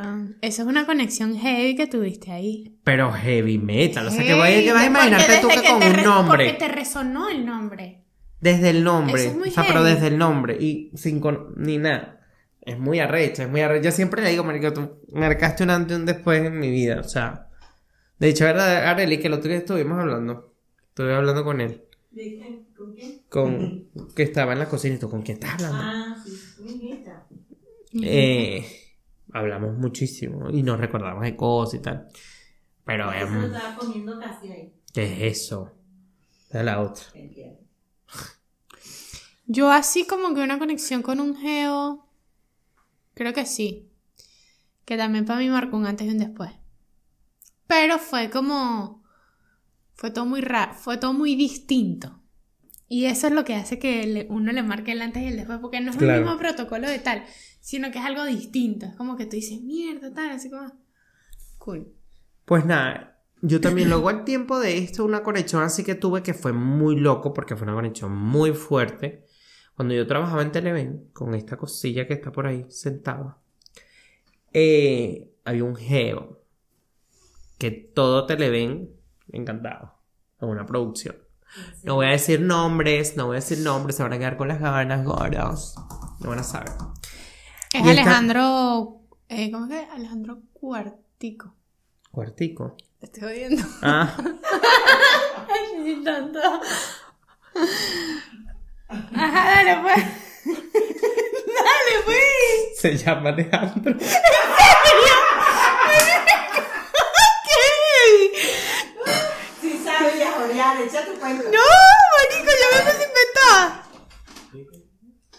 Eso es una conexión heavy que tuviste ahí. Pero heavy metal, o sea, que, vas a imaginarte tú que con un re- nombre. Porque te resonó el nombre. Desde el nombre. Eso es muy o sea, pero desde el nombre. Y sin con... ni nada. Es muy arrecha, es muy arrecha. Yo siempre le digo, marico, tú marcaste un antes y un después en mi vida. O sea. De hecho, era Areli, que el otro día estuvimos hablando. Estuve hablando con él. ¿De quién? ¿Con quién? Con. que estaba en la cocina y tú, ¿con quién estás hablando? Ah, sí, mi nieta. Eh, hablamos muchísimo. Y nos recordamos de cosas y tal. Pero Eso lo em, estaba comiendo casi ahí. ¿Qué es eso? De la otra. Entiendo. Yo así como que una conexión con un geo, creo que sí. Que también para mí marcó un antes y un después. Pero fue como... Fue todo muy raro, fue todo muy distinto. Y eso es lo que hace que le- uno le marque el antes y el después, porque no es Claro. el mismo protocolo de tal, sino que es algo distinto. Como que tú dices, mierda, tal, así como... Cool. Pues nada, yo también luego al tiempo de esto, una conexión así que tuve que fue muy loco porque fue una conexión muy fuerte. Cuando yo trabajaba en Televen, con esta cosilla que está por ahí sentada, eh, había un geo que todo Televen me encantaba. En una producción. No voy a decir nombres, no voy a decir nombres, se van a quedar con las ganas, gordos. No van a saber. Es Y esta- Alejandro... eh, ¿Cómo es que? Alejandro Cuartico. Cuartico. Te estoy oyendo. Ah, Ay, sí, tanto. Ajá, dale pues. dale pues. se llama Alejandro. Oriana, echa tu cuento. No, marico, ya me empecé a inventar. Sí sabías.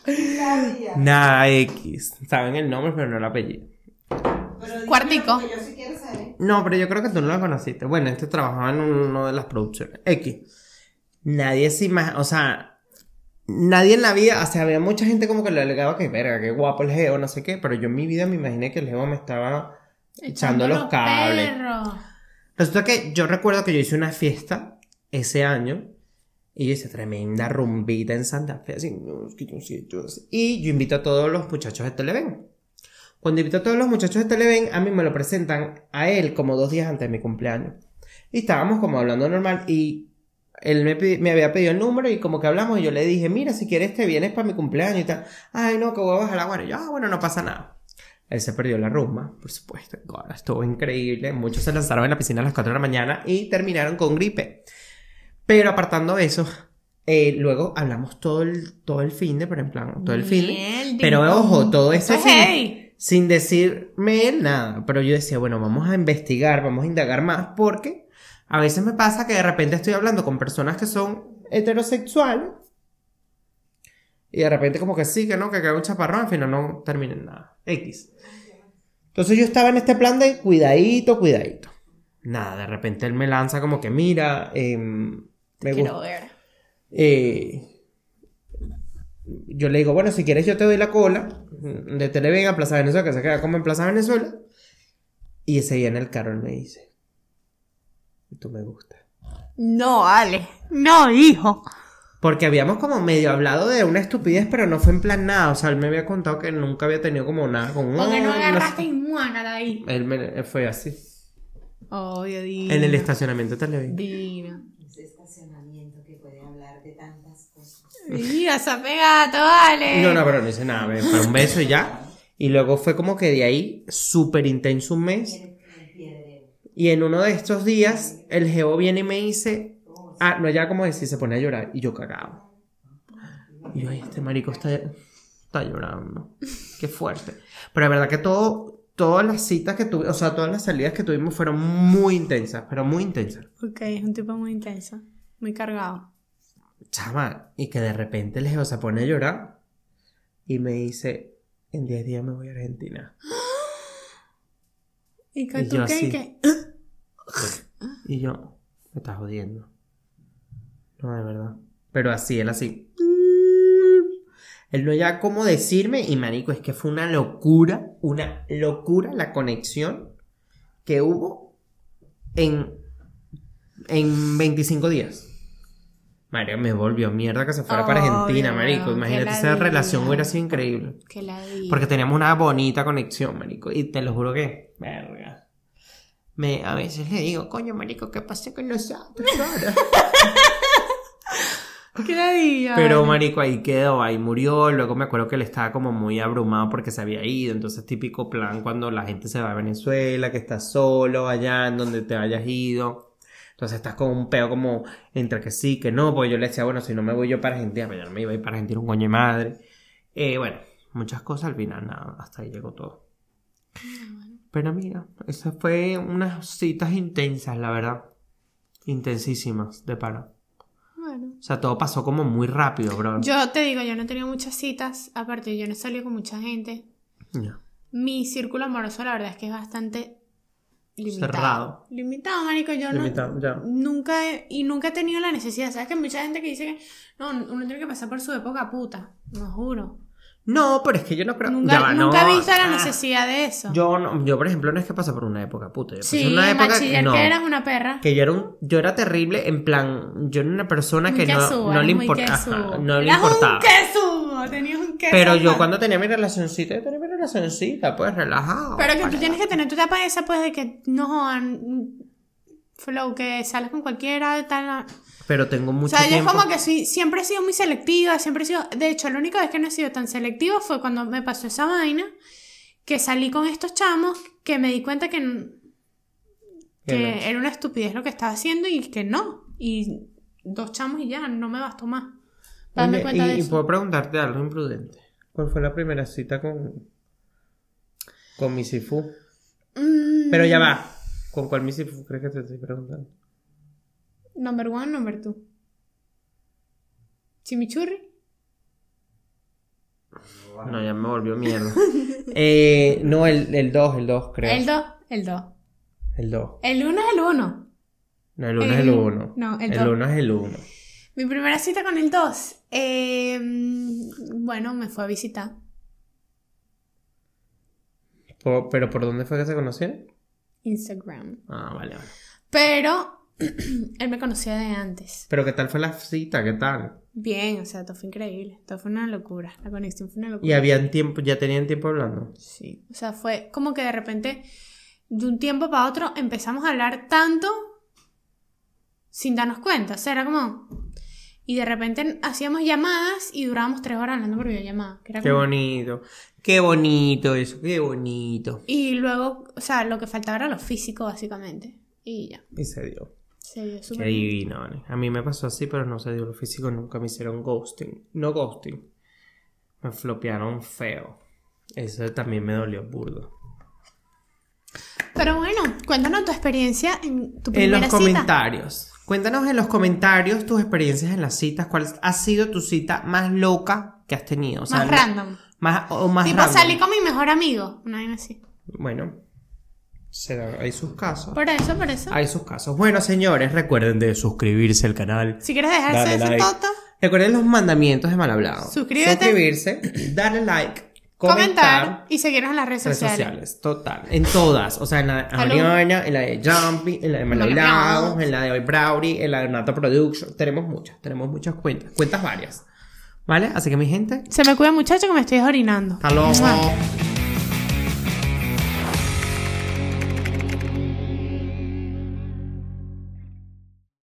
Nada X. Saben el nombre, pero no el apellido. Pero Cuartico. lo que Yo sí quiero saber. No, pero yo creo que tú no la conociste. Bueno, este trabajaba en una de las producciones. X. Nadie se imagina, o sea, nadie en la vida, o sea, había mucha gente como que le alegaba que, verga, qué guapo el geo, no sé qué, pero yo en mi vida me imaginé que el geo me estaba echando los cables. perros. Resulta que yo recuerdo que yo hice una fiesta ese año y yo hice tremenda rumbita en Santa Fe, así, y yo invito a todos los muchachos de Televen. Cuando invito a todos los muchachos de Televen, a mí me lo presentan a él como dos días antes de mi cumpleaños. Y estábamos como hablando normal y él me, me había pedido el número y como que hablamos y yo le dije, mira, si quieres te vienes para mi cumpleaños y tal. Ay, no, que voy a bajar la guardia. Y yo, ah, bueno, no pasa nada. Él se perdió la rumba, por supuesto. God, estuvo increíble. Muchos se lanzaron en la piscina a las 4 de la mañana y terminaron con gripe. Pero apartando eso, eh, luego hablamos todo el, todo el fin de, pero en plan, todo el fin de. Pero ojo, todo Eso es sin, decirme nada. Pero yo decía, bueno, vamos a investigar, vamos a indagar más, porque a veces me pasa que de repente estoy hablando con personas que son heterosexuales. Y de repente como que sí, que no, que queda un chaparrón, al final no termina en nada. X. Entonces yo estaba en este plan de cuidadito, cuidadito. Nada, de repente él me lanza como que mira, me. Quiero ver. Eh, yo le digo, bueno, si quieres yo te doy la cola de Televen a Plaza Venezuela, que se queda como en Plaza Venezuela. Y ese día en el carro me dice, tú me gustas. No, Ale. No, hijo. Porque habíamos como medio hablado de una estupidez, pero no fue en plan nada. O sea, él me había contado que nunca había tenido como nada con un Porque no agarraste y muácala ahí. Él me él fue así. Dios mío. En el estacionamiento de Televen. Divino. Ese estacionamiento que puede hablar de tantas cosas. Mira, se gato, vale. No, no, pero no hice nada. me- Fue un beso y ya. Y luego fue como que de ahí súper intenso un mes. Y en uno de estos días, el geo viene y me dice, ah, no, ya como decir, se pone a llorar. Y yo cagado. Y yo, ay, este marico está, está llorando. Qué fuerte. Pero la verdad que todo, todas las citas que tuve, o sea, todas las salidas que tuvimos fueron muy intensas, pero muy intensas. Ok, es un tipo muy intenso. Muy cargado. Chama, y que de repente el geo se pone a llorar y me dice, en 10 días me voy a Argentina. ¿Y que Y tú yo qué? así. qué? Y yo, me estás jodiendo. No, de verdad. Pero así, él así. Él no ya cómo decirme y marico, es que fue una locura, una locura la conexión que hubo en, en 25 días. Me volvió mierda que se fuera para Argentina, marico. Imagínate, esa relación hubiera sido increíble. Que la. Porque teníamos una bonita conexión, marico. Y te lo juro que, verga. Me, a veces le digo, coño, marico, ¿qué pasa con nosotros ahora? ¿Qué? Pero, marico, ahí quedó, ahí murió. Luego me acuerdo que él estaba como muy abrumado porque se había ido. Entonces, típico plan cuando la gente se va a Venezuela, que estás solo allá en donde te hayas ido. Entonces estás con un peo como entre que sí, que no, porque yo le decía, bueno, si no me voy yo para Argentina, pero yo no me iba a ir para Argentina un coño de madre. Eh, bueno, muchas cosas al final, nada, hasta ahí llegó todo. Pero mira, esas fue unas citas intensas, la verdad. Intensísimas, de para. Bueno. O sea, todo pasó como muy rápido, bro. Yo te digo, yo no he tenido muchas citas. Aparte, yo no he salido con mucha gente. Ya. Mi círculo amoroso, la verdad es que es bastante limitado. Cerrado. Limitado, marico. Yo no. Ya. Nunca he, y nunca he tenido la necesidad. ¿Sabes que hay mucha gente que dice que no, uno tiene que pasar por su época puta? No juro. No, pero es que yo no creo. Nunca, va, nunca no. he visto la Ah, necesidad de eso. Yo, no, yo, por ejemplo, no es que pasé por una época puta. Yo pasé sí, una época no, que eras una perra. que yo era un, yo era terrible en plan, yo era una persona que no, no le importaba, quesudo. no le importaba. un quesudo, tenías un queso. Pero yo cuando tenía mi relacioncita, yo tenía mi relacioncita, pues relajado. Pero que tú tienes que tener tu etapa esa, pues, de que no jodan. Flow, que sales con cualquiera, tal. Pero tengo O mucho sea, yo es tiempo. como que soy, siempre he sido muy selectiva, siempre he sido... De hecho, la única vez que no he sido tan selectiva fue cuando me pasó esa vaina, que salí con estos chamos, que me di cuenta que, que era una estupidez lo que estaba haciendo y que no. Y dos chamos y ya, no me bastó más. Oye, cuenta y, de y eso. puedo preguntarte algo imprudente. ¿Cuál fue la primera cita con con mi Sifu? Mm, Pero ya va. ¿Con cuál mi Sifu crees que te estoy preguntando? Number one, number two. Chimichurri. No, ya me volvió mierda. eh, no, el 2, el 2, creo. El dos, el dos. El 2. El uno es el uno. No, el 1 es El- el 1. no, el el dos. 1 es el 1. Mi primera cita con el 2. Bueno, me fue a visitar. ¿Pero por dónde fue que se conocieron? Instagram. Ah, vale, vale. Pero él me conocía de antes. Pero ¿qué tal fue la cita? ¿Qué tal? Bien, o sea, todo fue increíble. Todo fue una locura. La conexión fue una locura. Y habían tiempo, ya tenían tiempo hablando. Sí. O sea, fue como que de repente, de un tiempo para otro, empezamos a hablar tanto sin darnos cuenta. O sea, era como. Y de repente hacíamos llamadas y durábamos tres horas hablando por videollamada. Que era Qué como- bonito. Qué bonito eso, qué bonito. Y luego, o sea, lo que faltaba era lo físico, básicamente. Y ya. Y se dio. Se dio Qué súper divino, ¿vale? A mí me pasó así, pero no se dio lo físico, nunca me hicieron ghosting. No ghosting. Me flopearon feo. Eso también me dolió burdo. Pero bueno, cuéntanos tu experiencia en tu En primera los cita. comentarios. Cuéntanos en los comentarios tus experiencias en las citas. ¿Cuál ha sido tu cita más loca que has tenido? O sea, Más random. Más, o más tipo, random. salí con mi mejor amigo. Una vaina así. Bueno, hay sus casos. Por eso, por eso. Hay sus casos. Bueno, señores, recuerden de suscribirse al canal. Si quieres dejarse de like. toto, Recuerden los mandamientos de mal hablado. Suscríbete. Suscribirse, darle like, comentar, comentar. y seguirnos en las redes Redes sociales. sociales, total. En todas. O sea, en la de. Ariana, en la de Jumpy, en la de Hablado. en la de Browdy, en la de Nato Production. Tenemos muchas, tenemos muchas cuentas. Cuentas varias. ¿Vale? Así que mi gente, Se me cuida muchacho que me estoy orinando. hasta luego.